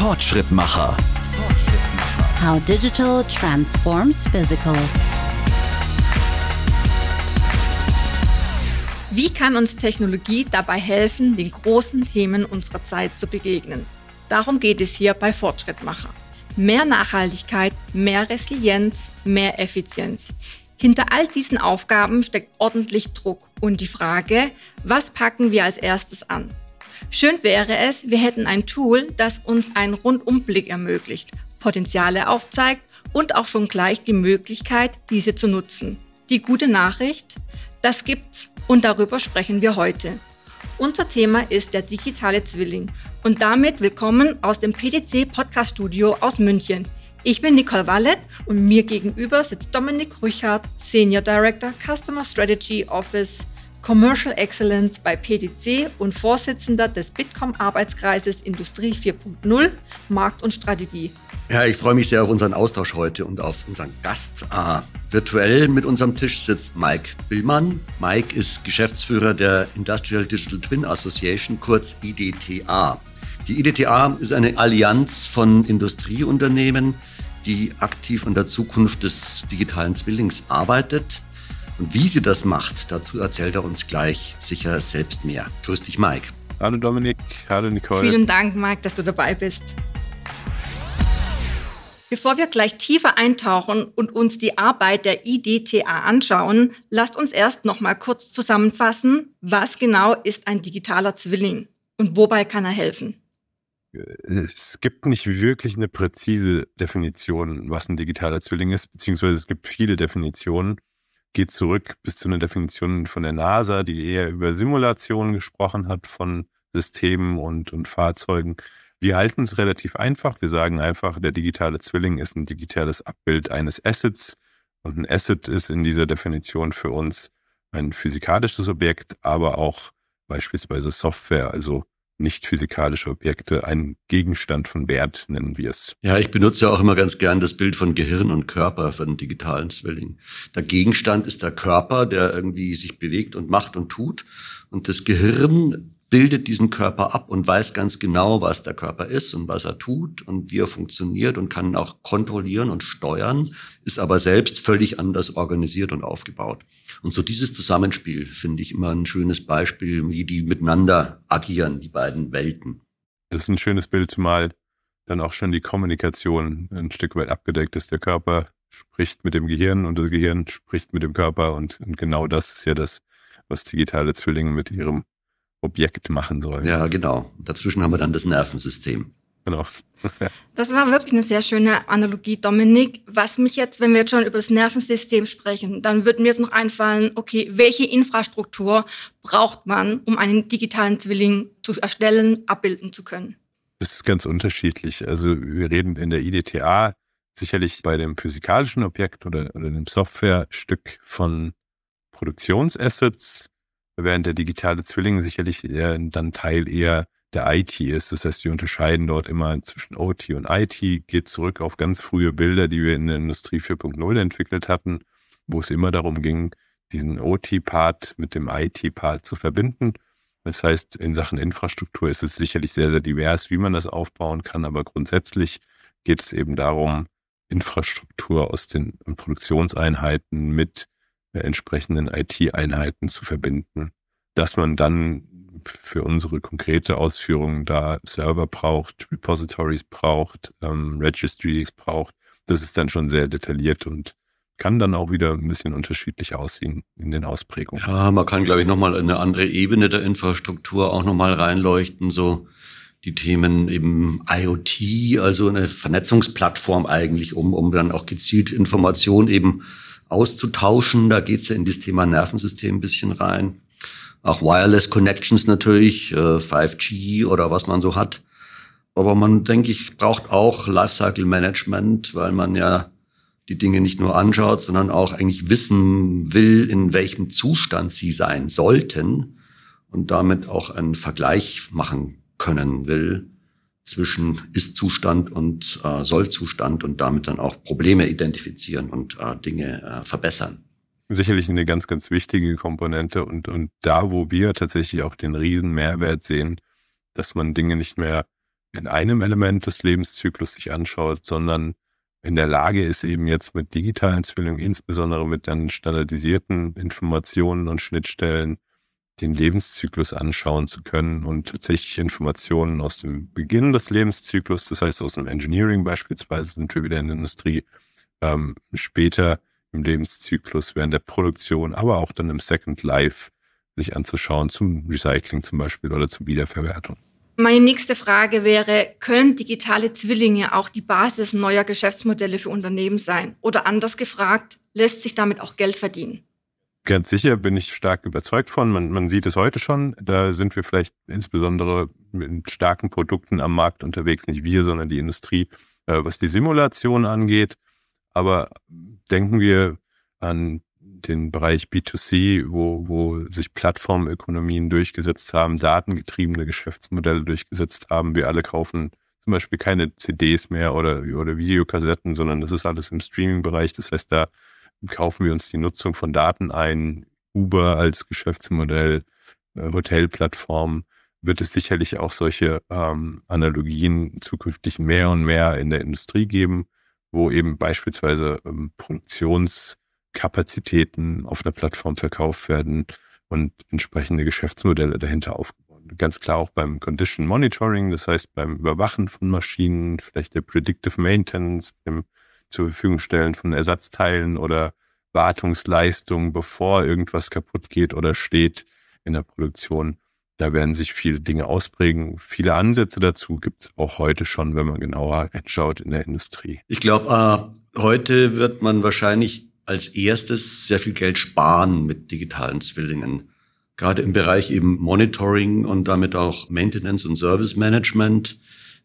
Fortschrittmacher. How digital transforms physical. Wie kann uns Technologie dabei helfen, den großen Themen unserer Zeit zu begegnen? Darum geht es hier bei Fortschrittmacher. Mehr Nachhaltigkeit, mehr Resilienz, mehr Effizienz. Hinter all diesen Aufgaben steckt ordentlich Druck und die Frage, was packen wir als erstes an? Schön wäre es, wir hätten ein Tool, das uns einen Rundumblick ermöglicht, Potenziale aufzeigt und auch schon gleich die Möglichkeit, diese zu nutzen. Die gute Nachricht, das gibt's und darüber sprechen wir heute. Unser Thema ist der digitale Zwilling und damit willkommen aus dem PDC Podcast Studio aus München. Ich bin Nicole Wallet und mir gegenüber sitzt Dominik Rüchert, Senior Director Customer Strategy Office Commercial Excellence bei PDC und Vorsitzender des Bitkom Arbeitskreises Industrie 4.0 Markt und Strategie. Ja, ich freue mich sehr auf unseren Austausch heute und auf unseren Gast. Ah, virtuell mit unserem Tisch sitzt Mike Billmann. Mike ist Geschäftsführer der Industrial Digital Twin Association, kurz IDTA. Die IDTA ist eine Allianz von Industrieunternehmen, die aktiv an der Zukunft des digitalen Zwillings arbeitet. Und wie sie das macht, dazu erzählt er uns gleich sicher selbst mehr. Grüß dich, Mike. Hallo Dominik, hallo Nicole. Vielen Dank, Mike, dass du dabei bist. Bevor wir gleich tiefer eintauchen und uns die Arbeit der IDTA anschauen, lasst uns erst noch mal kurz zusammenfassen, was genau ist ein digitaler Zwilling und wobei kann er helfen? Es gibt nicht wirklich eine präzise Definition, was ein digitaler Zwilling ist, beziehungsweise es gibt viele Definitionen geht zurück bis zu einer Definition von der NASA, die eher über Simulationen gesprochen hat von Systemen und, und Fahrzeugen. Wir halten es relativ einfach. Wir sagen einfach, der digitale Zwilling ist ein digitales Abbild eines Assets. Und ein Asset ist in dieser Definition für uns ein physikalisches Objekt, aber auch beispielsweise Software, also nicht physikalische Objekte, ein Gegenstand von Wert, nennen wir es. Ja, ich benutze ja auch immer ganz gern das Bild von Gehirn und Körper den digitalen Zwilling. Der Gegenstand ist der Körper, der irgendwie sich bewegt und macht und tut. Und das Gehirn bildet diesen Körper ab und weiß ganz genau, was der Körper ist und was er tut und wie er funktioniert und kann auch kontrollieren und steuern, ist aber selbst völlig anders organisiert und aufgebaut. Und so dieses Zusammenspiel finde ich immer ein schönes Beispiel, wie die miteinander agieren, die beiden Welten. Das ist ein schönes Bild, zumal dann auch schon die Kommunikation ein Stück weit abgedeckt ist. Der Körper spricht mit dem Gehirn und das Gehirn spricht mit dem Körper und, und genau das ist ja das, was digitale Zwillinge mit ihrem Objekt machen sollen. Ja, genau. Dazwischen haben wir dann das Nervensystem. Genau. Das war wirklich eine sehr schöne Analogie, Dominik. Was mich jetzt, wenn wir jetzt schon über das Nervensystem sprechen, dann würde mir jetzt noch einfallen, okay, welche Infrastruktur braucht man, um einen digitalen Zwilling zu erstellen, abbilden zu können? Das ist ganz unterschiedlich. Also wir reden in der IDTA sicherlich bei dem physikalischen Objekt oder, oder dem Softwarestück von Produktionsassets, während der digitale Zwilling sicherlich eher, dann Teil eher der IT ist. Das heißt, wir unterscheiden dort immer zwischen OT und IT, geht zurück auf ganz frühe Bilder, die wir in der Industrie 4.0 entwickelt hatten, wo es immer darum ging, diesen OT-Part mit dem IT-Part zu verbinden. Das heißt, in Sachen Infrastruktur ist es sicherlich sehr, sehr divers, wie man das aufbauen kann, aber grundsätzlich geht es eben darum, Infrastruktur aus den Produktionseinheiten mit entsprechenden IT-Einheiten zu verbinden, dass man dann für unsere konkrete Ausführung da Server braucht, Repositories braucht, ähm, Registries braucht. Das ist dann schon sehr detailliert und kann dann auch wieder ein bisschen unterschiedlich aussehen in den Ausprägungen. Ja, man kann, glaube ich, nochmal eine andere Ebene der Infrastruktur auch nochmal reinleuchten, so die Themen eben IoT, also eine Vernetzungsplattform eigentlich, um, um dann auch gezielt Informationen eben auszutauschen. Da geht's ja in das Thema Nervensystem ein bisschen rein. Auch Wireless Connections natürlich, äh, 5G oder was man so hat. Aber man, denke ich, braucht auch Lifecycle Management, weil man ja die Dinge nicht nur anschaut, sondern auch eigentlich wissen will, in welchem Zustand sie sein sollten und damit auch einen Vergleich machen können will zwischen Ist-Zustand und äh, Soll-Zustand und damit dann auch Probleme identifizieren und äh, Dinge äh, verbessern. Sicherlich eine ganz, ganz wichtige Komponente und, und da, wo wir tatsächlich auch den riesen Mehrwert sehen, dass man Dinge nicht mehr in einem Element des Lebenszyklus sich anschaut, sondern in der Lage ist, eben jetzt mit digitalen Zwillingen, insbesondere mit dann standardisierten Informationen und Schnittstellen, den Lebenszyklus anschauen zu können und tatsächlich Informationen aus dem Beginn des Lebenszyklus, das heißt aus dem Engineering beispielsweise, sind wir wieder in der Industrie, ähm, später im Lebenszyklus, während der Produktion, aber auch dann im Second Life sich anzuschauen, zum Recycling zum Beispiel oder zur Wiederverwertung. Meine nächste Frage wäre, können digitale Zwillinge auch die Basis neuer Geschäftsmodelle für Unternehmen sein? Oder anders gefragt, lässt sich damit auch Geld verdienen? Ganz sicher bin ich stark überzeugt von. Man, man sieht es heute schon. Da sind wir vielleicht insbesondere mit starken Produkten am Markt unterwegs, nicht wir, sondern die Industrie, äh, was die Simulation angeht. Aber denken wir an den Bereich B2C, wo, wo sich Plattformökonomien durchgesetzt haben, datengetriebene Geschäftsmodelle durchgesetzt haben. Wir alle kaufen zum Beispiel keine CDs mehr oder, oder Videokassetten, sondern das ist alles im Streaming-Bereich. Das heißt, da kaufen wir uns die Nutzung von Daten ein. Uber als Geschäftsmodell, äh, Hotelplattform, wird es sicherlich auch solche ähm, Analogien zukünftig mehr und mehr in der Industrie geben, wo eben beispielsweise ähm, Produktionskapazitäten auf einer Plattform verkauft werden und entsprechende Geschäftsmodelle dahinter aufgebaut. Ganz klar auch beim Condition Monitoring, das heißt beim Überwachen von Maschinen, vielleicht der Predictive Maintenance, dem zur Verfügung stellen von Ersatzteilen oder Wartungsleistungen, bevor irgendwas kaputt geht oder steht in der Produktion. Da werden sich viele Dinge ausprägen. Viele Ansätze dazu gibt es auch heute schon, wenn man genauer hinschaut in der Industrie. Ich glaube, äh, heute wird man wahrscheinlich als erstes sehr viel Geld sparen mit digitalen Zwillingen. Gerade im Bereich eben Monitoring und damit auch Maintenance und Service Management.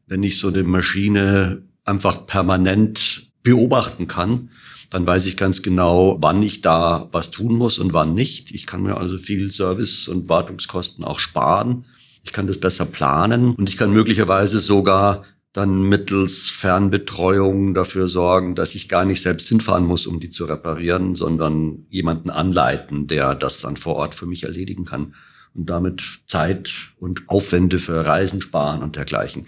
Wenn ich so eine Maschine einfach permanent beobachten kann, dann weiß ich ganz genau, wann ich da was tun muss und wann nicht. Ich kann mir also viel Service- und Wartungskosten auch sparen. Ich kann das besser planen und ich kann möglicherweise sogar dann mittels Fernbetreuung dafür sorgen, dass ich gar nicht selbst hinfahren muss, um die zu reparieren, sondern jemanden anleiten, der das dann vor Ort für mich erledigen kann und damit Zeit und Aufwände für Reisen sparen und dergleichen.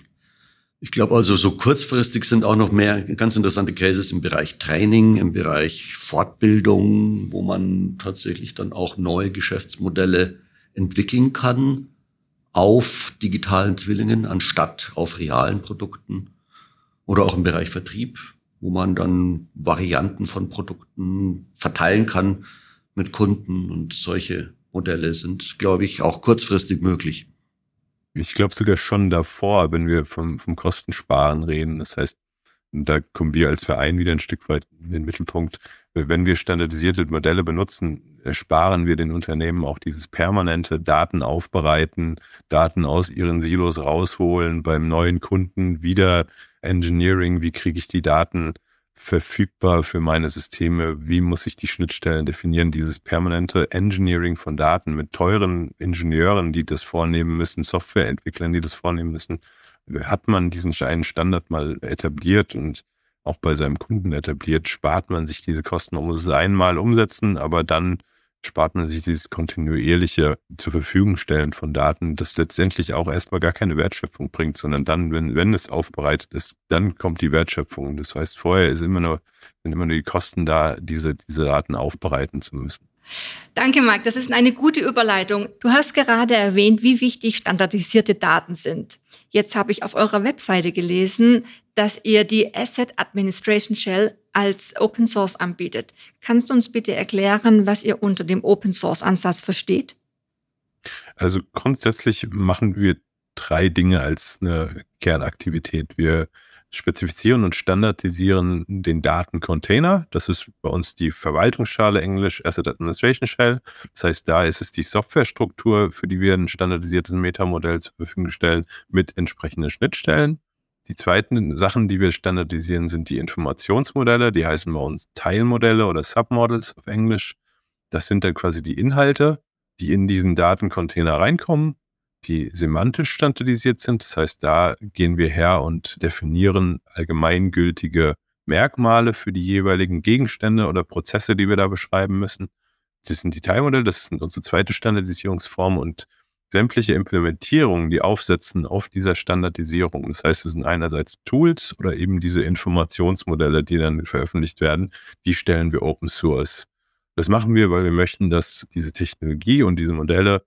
Ich glaube also, so kurzfristig sind auch noch mehr ganz interessante Cases im Bereich Training, im Bereich Fortbildung, wo man tatsächlich dann auch neue Geschäftsmodelle entwickeln kann auf digitalen Zwillingen anstatt auf realen Produkten oder auch im Bereich Vertrieb, wo man dann Varianten von Produkten verteilen kann mit Kunden und solche Modelle sind, glaube ich, auch kurzfristig möglich. Ich glaube sogar schon davor, wenn wir vom, vom Kostensparen reden. Das heißt, da kommen wir als Verein wieder ein Stück weit in den Mittelpunkt. Wenn wir standardisierte Modelle benutzen, ersparen wir den Unternehmen auch dieses permanente Daten aufbereiten, Daten aus ihren Silos rausholen, beim neuen Kunden wieder Engineering, wie kriege ich die Daten verfügbar für meine Systeme? Wie muss ich die Schnittstellen definieren? Dieses permanente Engineering von Daten mit teuren Ingenieuren, die das vornehmen müssen, Softwareentwicklern, die das vornehmen müssen. Hat man diesen einen Standard mal etabliert und auch bei seinem Kunden etabliert, spart man sich diese Kosten. Man muss es einmal umsetzen, aber dann spart man sich dieses kontinuierliche zur Verfügung stellen von Daten, das letztendlich auch erstmal gar keine Wertschöpfung bringt, sondern dann, wenn, wenn es aufbereitet ist, dann kommt die Wertschöpfung. Das heißt, vorher ist immer nur, sind immer nur die Kosten da, diese, diese Daten aufbereiten zu müssen. Danke, Marc. Das ist eine gute Überleitung. Du hast gerade erwähnt, wie wichtig standardisierte Daten sind. Jetzt habe ich auf eurer Webseite gelesen, dass ihr die Asset Administration Shell als Open Source anbietet. Kannst du uns bitte erklären, was ihr unter dem Open Source Ansatz versteht? Also grundsätzlich machen wir drei Dinge als eine Kernaktivität. Wir spezifizieren und standardisieren den Datencontainer. Das ist bei uns die Verwaltungsschale Englisch Asset Administration Shell. Das heißt, da ist es die Softwarestruktur, für die wir ein standardisiertes Metamodell zur Verfügung stellen mit entsprechenden Schnittstellen. Die zweiten Sachen, die wir standardisieren, sind die Informationsmodelle. Die heißen bei uns Teilmodelle oder Submodels auf Englisch. Das sind dann quasi die Inhalte, die in diesen Datencontainer reinkommen die semantisch standardisiert sind. Das heißt, da gehen wir her und definieren allgemeingültige Merkmale für die jeweiligen Gegenstände oder Prozesse, die wir da beschreiben müssen. Das sind die Teilmodelle, das ist unsere zweite Standardisierungsform und sämtliche Implementierungen, die aufsetzen auf dieser Standardisierung. Das heißt, es sind einerseits Tools oder eben diese Informationsmodelle, die dann veröffentlicht werden, die stellen wir Open Source. Das machen wir, weil wir möchten, dass diese Technologie und diese Modelle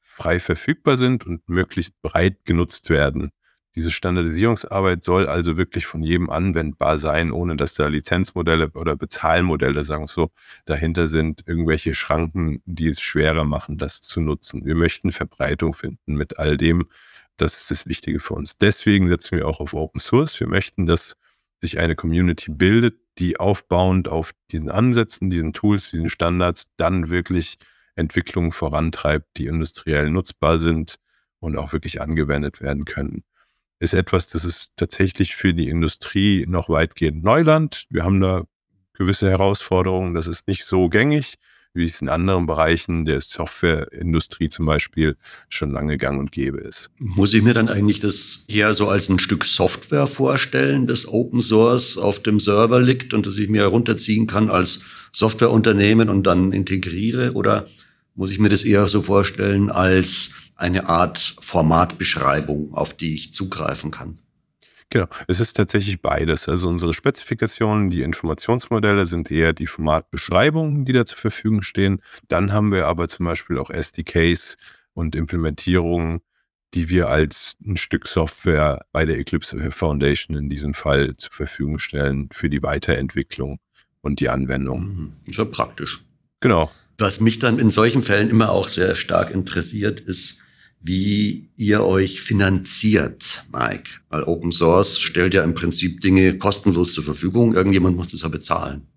frei verfügbar sind und möglichst breit genutzt werden. Diese Standardisierungsarbeit soll also wirklich von jedem anwendbar sein, ohne dass da Lizenzmodelle oder Bezahlmodelle, sagen wir so, dahinter sind, irgendwelche Schranken, die es schwerer machen, das zu nutzen. Wir möchten Verbreitung finden mit all dem. Das ist das Wichtige für uns. Deswegen setzen wir auch auf Open Source. Wir möchten, dass sich eine Community bildet, die aufbauend auf diesen Ansätzen, diesen Tools, diesen Standards dann wirklich Entwicklungen vorantreibt, die industriell nutzbar sind und auch wirklich angewendet werden können ist etwas, das ist tatsächlich für die Industrie noch weitgehend Neuland. Wir haben da gewisse Herausforderungen. Das ist nicht so gängig, wie es in anderen Bereichen der Softwareindustrie zum Beispiel schon lange gang und gäbe ist. Muss ich mir dann eigentlich das eher so als ein Stück Software vorstellen, das Open Source auf dem Server liegt und das ich mir herunterziehen kann als Softwareunternehmen und dann integriere? Oder muss ich mir das eher so vorstellen als eine Art Formatbeschreibung, auf die ich zugreifen kann. Genau, es ist tatsächlich beides. Also unsere Spezifikationen, die Informationsmodelle sind eher die Formatbeschreibungen, die da zur Verfügung stehen. Dann haben wir aber zum Beispiel auch SDKs und Implementierungen, die wir als ein Stück Software bei der Eclipse Foundation in diesem Fall zur Verfügung stellen für die Weiterentwicklung und die Anwendung. Mhm. Ist ja praktisch. Genau. Was mich dann in solchen Fällen immer auch sehr stark interessiert, ist, wie ihr euch finanziert, Mike. Weil Open Source stellt ja im Prinzip Dinge kostenlos zur Verfügung. Irgendjemand muss das ja bezahlen.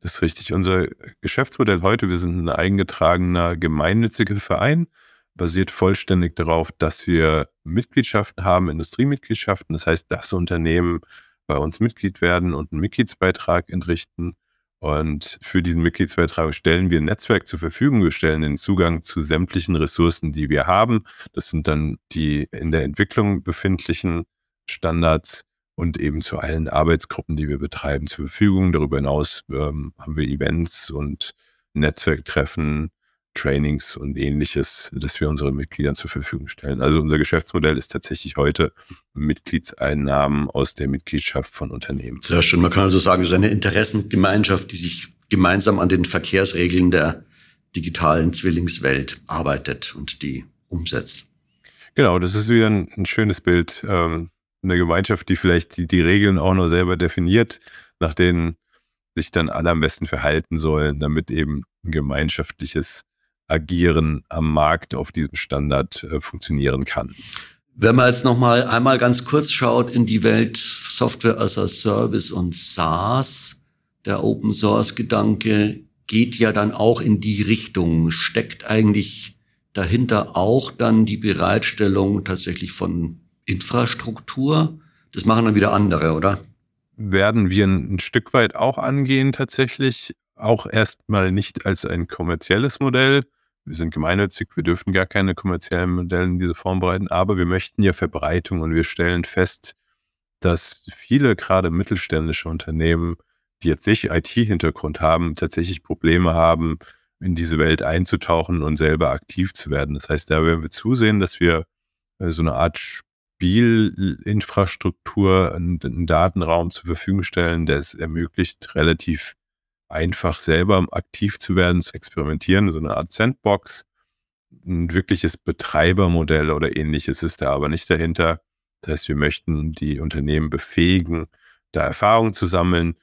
Das ist richtig. Unser Geschäftsmodell heute, wir sind ein eingetragener gemeinnütziger Verein, basiert vollständig darauf, dass wir Mitgliedschaften haben, Industriemitgliedschaften. Das heißt, dass Unternehmen bei uns Mitglied werden und einen Mitgliedsbeitrag entrichten. Und für diesen Mitgliedsbeitrag stellen wir ein Netzwerk zur Verfügung. Wir stellen den Zugang zu sämtlichen Ressourcen, die wir haben. Das sind dann die in der Entwicklung befindlichen Standards und eben zu allen Arbeitsgruppen, die wir betreiben, zur Verfügung. Darüber hinaus ähm, haben wir Events und Netzwerktreffen, Trainings und ähnliches, das wir unseren Mitgliedern zur Verfügung stellen. Also unser Geschäftsmodell ist tatsächlich heute Mitgliedseinnahmen aus der Mitgliedschaft von Unternehmen. Sehr schön. Man kann also sagen, es ist eine Interessengemeinschaft, die sich gemeinsam an den Verkehrsregeln der digitalen Zwillingswelt arbeitet und die umsetzt. Genau, das ist wieder ein, ein schönes Bild. Ähm, eine Gemeinschaft, die vielleicht die, die Regeln auch noch selber definiert, nach denen sich dann alle am besten verhalten sollen, damit eben ein gemeinschaftliches Agieren am Markt auf diesem Standard äh, funktionieren kann. Wenn man jetzt noch mal einmal ganz kurz schaut in die Welt Software as a Service und SaaS, der Open Source Gedanke geht ja dann auch in die Richtung. Steckt eigentlich dahinter auch dann die Bereitstellung tatsächlich von Infrastruktur? Das machen dann wieder andere, oder? Werden wir ein Stück weit auch angehen tatsächlich. Auch erstmal nicht als ein kommerzielles Modell, wir sind gemeinnützig, wir dürfen gar keine kommerziellen Modelle in diese Form bereiten, aber wir möchten ja Verbreitung und wir stellen fest, dass viele gerade mittelständische Unternehmen, die jetzt nicht IT-Hintergrund haben, tatsächlich Probleme haben, in diese Welt einzutauchen und selber aktiv zu werden. Das heißt, da werden wir zusehen, dass wir äh, so eine Art Spielinfrastruktur, einen Datenraum zur Verfügung stellen, der es ermöglicht, relativ einfach selber aktiv zu werden, zu experimentieren, so eine Art Sandbox. Ein wirkliches Betreibermodell oder ähnliches ist da aber nicht dahinter. Das heißt, wir möchten die Unternehmen befähigen, da Erfahrungen zu sammeln.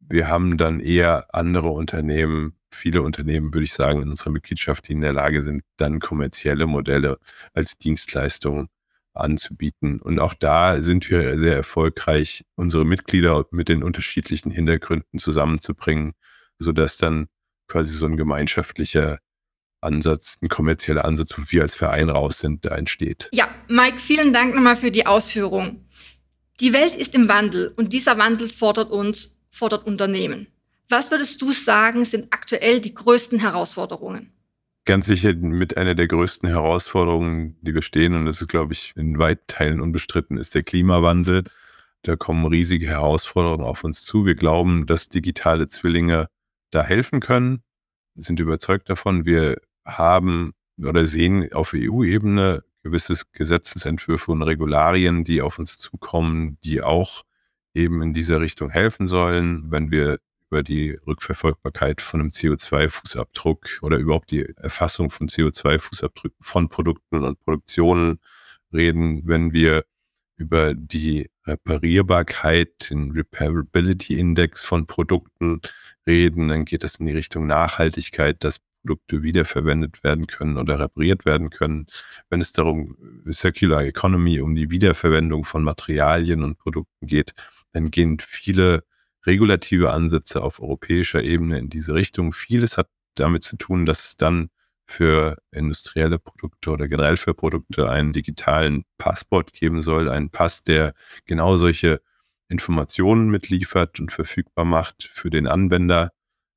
Wir haben dann eher andere Unternehmen, viele Unternehmen, würde ich sagen, in unserer Mitgliedschaft, die in der Lage sind, dann kommerzielle Modelle als Dienstleistung anzubieten. Und auch da sind wir sehr erfolgreich, unsere Mitglieder mit den unterschiedlichen Hintergründen zusammenzubringen sodass dann quasi so ein gemeinschaftlicher Ansatz, ein kommerzieller Ansatz, wo wir als Verein raus sind, da entsteht. Ja, Mike, vielen Dank nochmal für die Ausführung. Die Welt ist im Wandel und dieser Wandel fordert uns, fordert Unternehmen. Was würdest du sagen, sind aktuell die größten Herausforderungen? Ganz sicher mit einer der größten Herausforderungen, die wir stehen, und das ist, glaube ich, in weiten Teilen unbestritten, ist der Klimawandel. Da kommen riesige Herausforderungen auf uns zu. Wir glauben, dass digitale Zwillinge da helfen können, sind überzeugt davon. Wir haben oder sehen auf EU-Ebene gewisses Gesetzesentwürfe und Regularien, die auf uns zukommen, die auch eben in dieser Richtung helfen sollen, wenn wir über die Rückverfolgbarkeit von einem CO2-Fußabdruck oder überhaupt die Erfassung von CO2-Fußabdrücken von Produkten und Produktionen reden, wenn wir über die Reparierbarkeit, den Repairability Index von Produkten reden, dann geht es in die Richtung Nachhaltigkeit, dass Produkte wiederverwendet werden können oder repariert werden können. Wenn es darum Circular Economy, um die Wiederverwendung von Materialien und Produkten geht, dann gehen viele regulative Ansätze auf europäischer Ebene in diese Richtung. Vieles hat damit zu tun, dass es dann für industrielle Produkte oder generell für Produkte einen digitalen Passport geben soll, einen Pass, der genau solche Informationen mitliefert und verfügbar macht für den Anwender.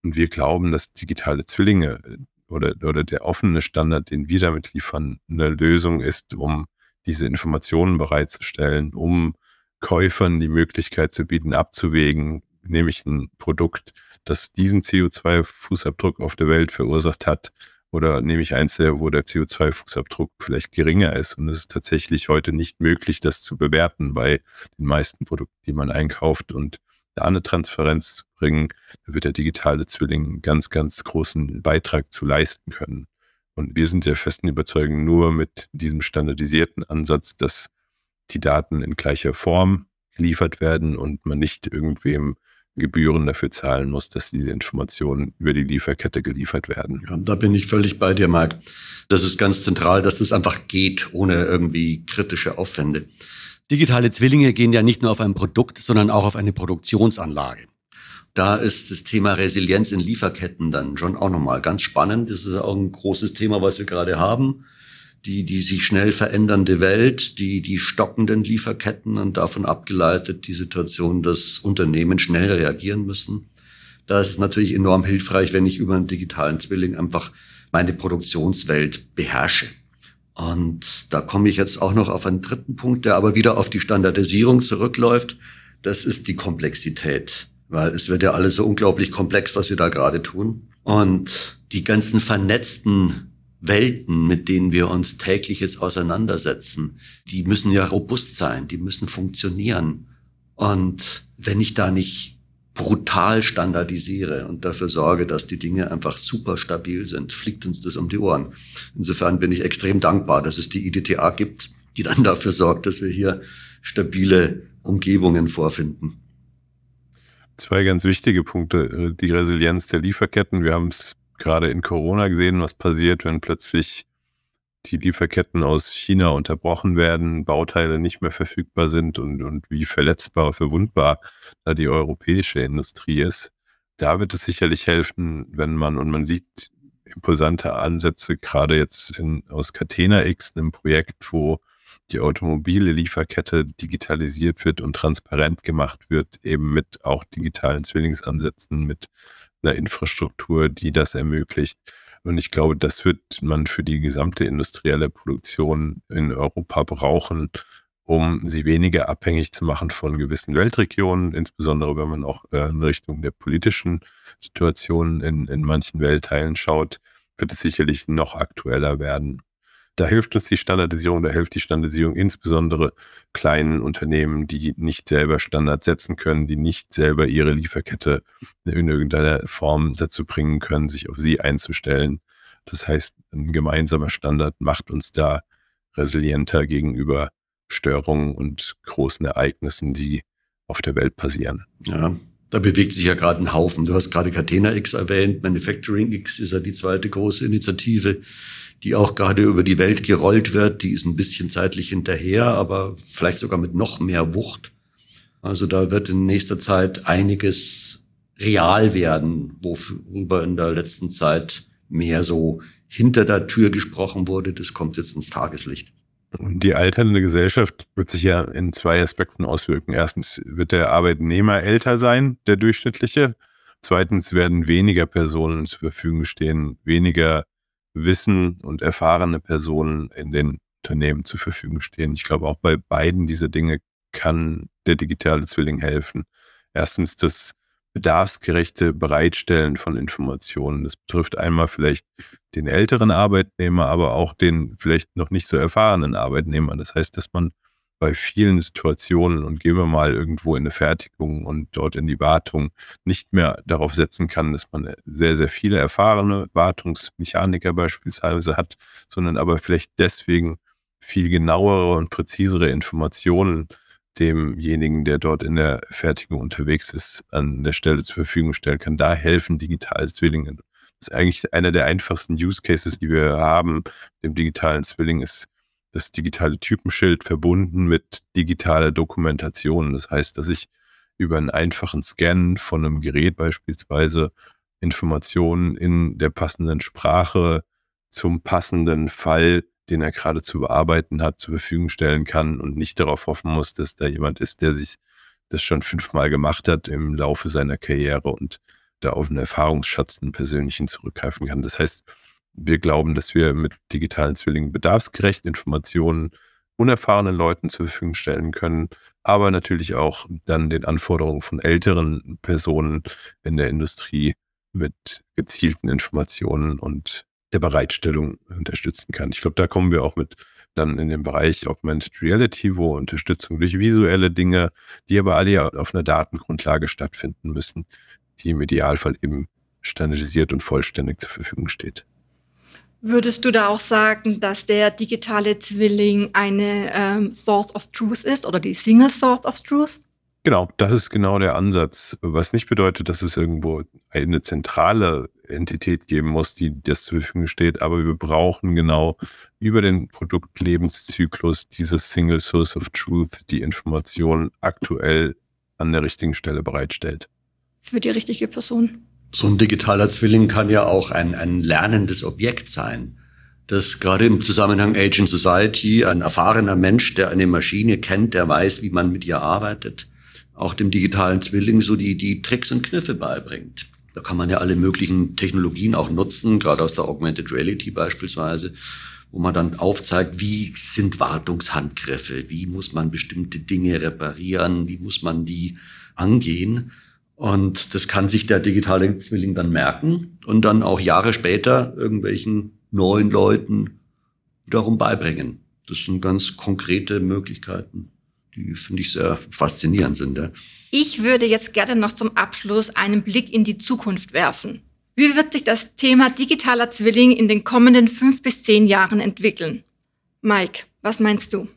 Und wir glauben, dass digitale Zwillinge äh, oder, oder der offene Standard, den wir damit liefern, eine Lösung ist, um diese Informationen bereitzustellen, um Käufern die Möglichkeit zu bieten, abzuwägen, nehme ich ein Produkt, das diesen CO2-Fußabdruck auf der Welt verursacht hat, oder nehme ich eins, wo der CO2-Fußabdruck vielleicht geringer ist. Und es ist tatsächlich heute nicht möglich, das zu bewerten bei den meisten Produkten, die man einkauft. Und da eine Transparenz zu bringen, da wird der digitale Zwilling einen ganz, ganz großen Beitrag zu leisten können. Und wir sind der festen Überzeugung, nur mit diesem standardisierten Ansatz, dass die Daten in gleicher Form geliefert werden und man nicht irgendwem Gebühren dafür zahlen muss, dass diese Informationen über die Lieferkette geliefert werden. Ja, da bin ich völlig bei dir, Marc. Das ist ganz zentral, dass das einfach geht, ohne irgendwie kritische Aufwände. Digitale Zwillinge gehen ja nicht nur auf ein Produkt, sondern auch auf eine Produktionsanlage. Da ist das Thema Resilienz in Lieferketten dann schon auch nochmal ganz spannend. Das ist auch ein großes Thema, was wir gerade haben die, die sich schnell verändernde Welt, die, die stockenden Lieferketten und davon abgeleitet die Situation, dass Unternehmen schnell reagieren müssen. Da ist es natürlich enorm hilfreich, wenn ich über einen digitalen Zwilling einfach meine Produktionswelt beherrsche. Und da komme ich jetzt auch noch auf einen dritten Punkt, der aber wieder auf die Standardisierung zurückläuft. Das ist die Komplexität, weil es wird ja alles so unglaublich komplex, was wir da gerade tun. Und die ganzen vernetzten Welten, mit denen wir uns täglich jetzt auseinandersetzen, die müssen ja robust sein, die müssen funktionieren. Und wenn ich da nicht brutal standardisiere und dafür sorge, dass die Dinge einfach super stabil sind, fliegt uns das um die Ohren. Insofern bin ich extrem dankbar, dass es die IDTA gibt, die dann dafür sorgt, dass wir hier stabile Umgebungen vorfinden. Zwei ganz wichtige Punkte. Die Resilienz der Lieferketten. Wir haben es gerade in Corona gesehen, was passiert, wenn plötzlich die Lieferketten aus China unterbrochen werden, Bauteile nicht mehr verfügbar sind und, und wie verletzbar, verwundbar da die europäische Industrie ist. Da wird es sicherlich helfen, wenn man, und man sieht imposante Ansätze, gerade jetzt in, aus Catena X, einem Projekt, wo die automobile Lieferkette digitalisiert wird und transparent gemacht wird, eben mit auch digitalen Zwillingsansätzen, mit einer Infrastruktur, die das ermöglicht. Und ich glaube, das wird man für die gesamte industrielle Produktion in Europa brauchen, um sie weniger abhängig zu machen von gewissen Weltregionen, insbesondere wenn man auch äh, in Richtung der politischen Situation in, in manchen Weltteilen schaut, wird es sicherlich noch aktueller werden. Da hilft uns die Standardisierung, da hilft die Standardisierung insbesondere kleinen Unternehmen, die nicht selber Standards setzen können, die nicht selber ihre Lieferkette in irgendeiner Form dazu bringen können, sich auf sie einzustellen. Das heißt, ein gemeinsamer Standard macht uns da resilienter gegenüber Störungen und großen Ereignissen, die auf der Welt passieren. Ja, da bewegt sich ja gerade ein Haufen. Du hast gerade Catena X erwähnt, Manufacturing X ist ja die zweite große Initiative die auch gerade über die Welt gerollt wird. Die ist ein bisschen zeitlich hinterher, aber vielleicht sogar mit noch mehr Wucht. Also da wird in nächster Zeit einiges real werden, worüber in der letzten Zeit mehr so hinter der Tür gesprochen wurde. Das kommt jetzt ins Tageslicht. Und die alternde Gesellschaft wird sich ja in zwei Aspekten auswirken. Erstens wird der Arbeitnehmer älter sein, der durchschnittliche. Zweitens werden weniger Personen zur Verfügung stehen, weniger Wissen und erfahrene Personen in den Unternehmen zur Verfügung stehen. Ich glaube, auch bei beiden dieser Dinge kann der digitale Zwilling helfen. Erstens das bedarfsgerechte Bereitstellen von Informationen. Das betrifft einmal vielleicht den älteren Arbeitnehmer, aber auch den vielleicht noch nicht so erfahrenen Arbeitnehmer. Das heißt, dass man bei vielen Situationen und gehen wir mal irgendwo in eine Fertigung und dort in die Wartung nicht mehr darauf setzen kann, dass man sehr, sehr viele erfahrene Wartungsmechaniker beispielsweise hat, sondern aber vielleicht deswegen viel genauere und präzisere Informationen demjenigen, der dort in der Fertigung unterwegs ist, an der Stelle zur Verfügung stellen kann. Da helfen digitale Zwillinge. Das ist eigentlich einer der einfachsten Use Cases, die wir haben. Dem digitalen Zwilling ist das digitale Typenschild verbunden mit digitaler Dokumentation. Das heißt, dass ich über einen einfachen Scan von einem Gerät beispielsweise Informationen in der passenden Sprache zum passenden Fall den er gerade zu bearbeiten hat, zur Verfügung stellen kann und nicht darauf hoffen muss, dass da jemand ist, der sich das schon fünfmal gemacht hat im Laufe seiner Karriere und da auf einen Erfahrungsschatz, einen persönlichen zurückgreifen kann. Das heißt, wir glauben, dass wir mit digitalen Zwillingen bedarfsgerecht Informationen unerfahrenen Leuten zur Verfügung stellen können, aber natürlich auch dann den Anforderungen von älteren Personen in der Industrie mit gezielten Informationen und der Bereitstellung unterstützen kann. Ich glaube, da kommen wir auch mit dann in den Bereich Augmented Reality, wo Unterstützung durch visuelle Dinge, die aber alle auf einer Datengrundlage stattfinden müssen, die im Idealfall eben standardisiert und vollständig zur Verfügung steht. Würdest du da auch sagen, dass der digitale Zwilling eine ähm, Source of Truth ist oder die Single Source of Truth? Genau, das ist genau der Ansatz, was nicht bedeutet, dass es irgendwo eine zentrale Entität geben muss, die das zur Verfügung steht, aber wir brauchen genau über den Produktlebenszyklus dieses Single Source of Truth, die Information aktuell an der richtigen Stelle bereitstellt. Für die richtige Person. So ein digitaler Zwilling kann ja auch ein, ein lernendes Objekt sein dass gerade im Zusammenhang Agent Society ein erfahrener Mensch, der eine Maschine kennt, der weiß, wie man mit ihr arbeitet, auch dem digitalen Zwilling so die, die Tricks und Kniffe beibringt. Da kann man ja alle möglichen Technologien auch nutzen, gerade aus der Augmented Reality beispielsweise, wo man dann aufzeigt, wie sind Wartungshandgriffe, wie muss man bestimmte Dinge reparieren, wie muss man die angehen. Und das kann sich der digitale Zwilling dann merken und dann auch Jahre später irgendwelchen neuen Leuten darum beibringen. Das sind ganz konkrete Möglichkeiten die finde ich sehr faszinierend sind. Ja. Ich würde jetzt gerne noch zum Abschluss einen Blick in die Zukunft werfen. Wie wird sich das Thema digitaler Zwilling in den kommenden fünf bis zehn Jahren entwickeln? Mike, was meinst du?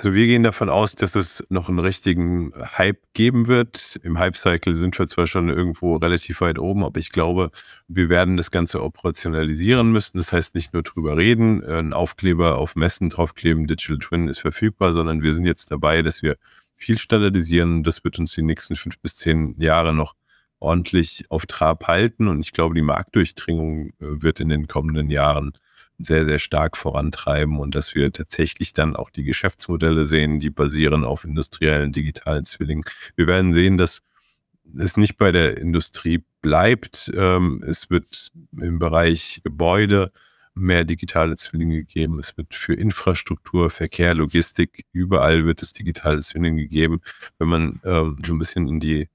Also wir gehen davon aus, dass es noch einen richtigen Hype geben wird. Im Hype-Cycle sind wir zwar schon irgendwo relativ weit oben, aber ich glaube, wir werden das Ganze operationalisieren müssen. Das heißt nicht nur drüber reden, einen Aufkleber auf Messen draufkleben, Digital Twin ist verfügbar, sondern wir sind jetzt dabei, dass wir viel standardisieren. Das wird uns die nächsten fünf bis zehn Jahre noch ordentlich auf Trab halten. Und ich glaube, die Marktdurchdringung äh, wird in den kommenden Jahren sehr, sehr stark vorantreiben und dass wir tatsächlich dann auch die Geschäftsmodelle sehen, die basieren auf industriellen digitalen Zwillingen. Wir werden sehen, dass es nicht bei der Industrie bleibt. Ähm, es wird im Bereich Gebäude mehr digitale Zwillinge geben. Es wird für Infrastruktur, Verkehr, Logistik, überall wird es digitale Zwillinge geben. Wenn man ähm, so ein bisschen in die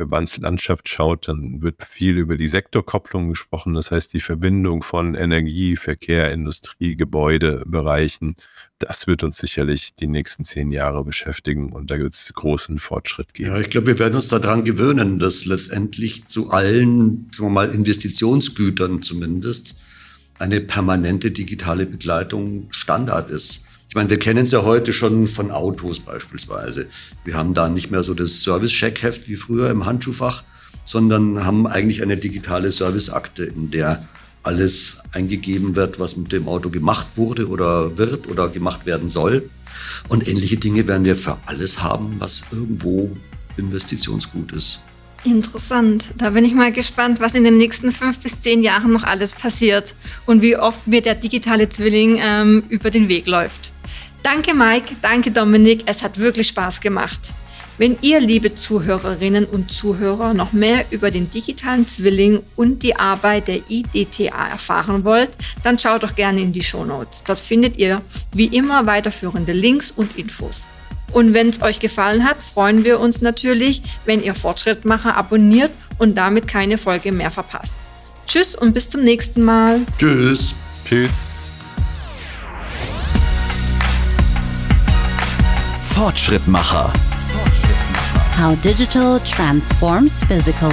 Verbandslandschaft schaut, dann wird viel über die Sektorkopplung gesprochen. Das heißt, die Verbindung von Energie, Verkehr, Industrie, Gebäudebereichen, das wird uns sicherlich die nächsten zehn Jahre beschäftigen und da wird es großen Fortschritt geben. Ja, ich glaube, wir werden uns daran gewöhnen, dass letztendlich zu allen, sagen wir mal, Investitionsgütern zumindest eine permanente digitale Begleitung Standard ist. Ich meine, wir kennen es ja heute schon von Autos beispielsweise. Wir haben da nicht mehr so das Service-Checkheft wie früher im Handschuhfach, sondern haben eigentlich eine digitale Serviceakte, in der alles eingegeben wird, was mit dem Auto gemacht wurde oder wird oder gemacht werden soll. Und ähnliche Dinge werden wir für alles haben, was irgendwo Investitionsgut ist. Interessant. Da bin ich mal gespannt, was in den nächsten fünf bis zehn Jahren noch alles passiert und wie oft mir der digitale Zwilling ähm, über den Weg läuft. Danke Mike, danke Dominik, es hat wirklich Spaß gemacht. Wenn ihr, liebe Zuhörerinnen und Zuhörer, noch mehr über den digitalen Zwilling und die Arbeit der IDTA erfahren wollt, dann schaut doch gerne in die Show Notes. Dort findet ihr wie immer weiterführende Links und Infos. Und wenn es euch gefallen hat, freuen wir uns natürlich, wenn ihr Fortschrittmacher abonniert und damit keine Folge mehr verpasst. Tschüss und bis zum nächsten Mal. Tschüss. Tschüss. Fortschrittmacher. How digital transforms physical.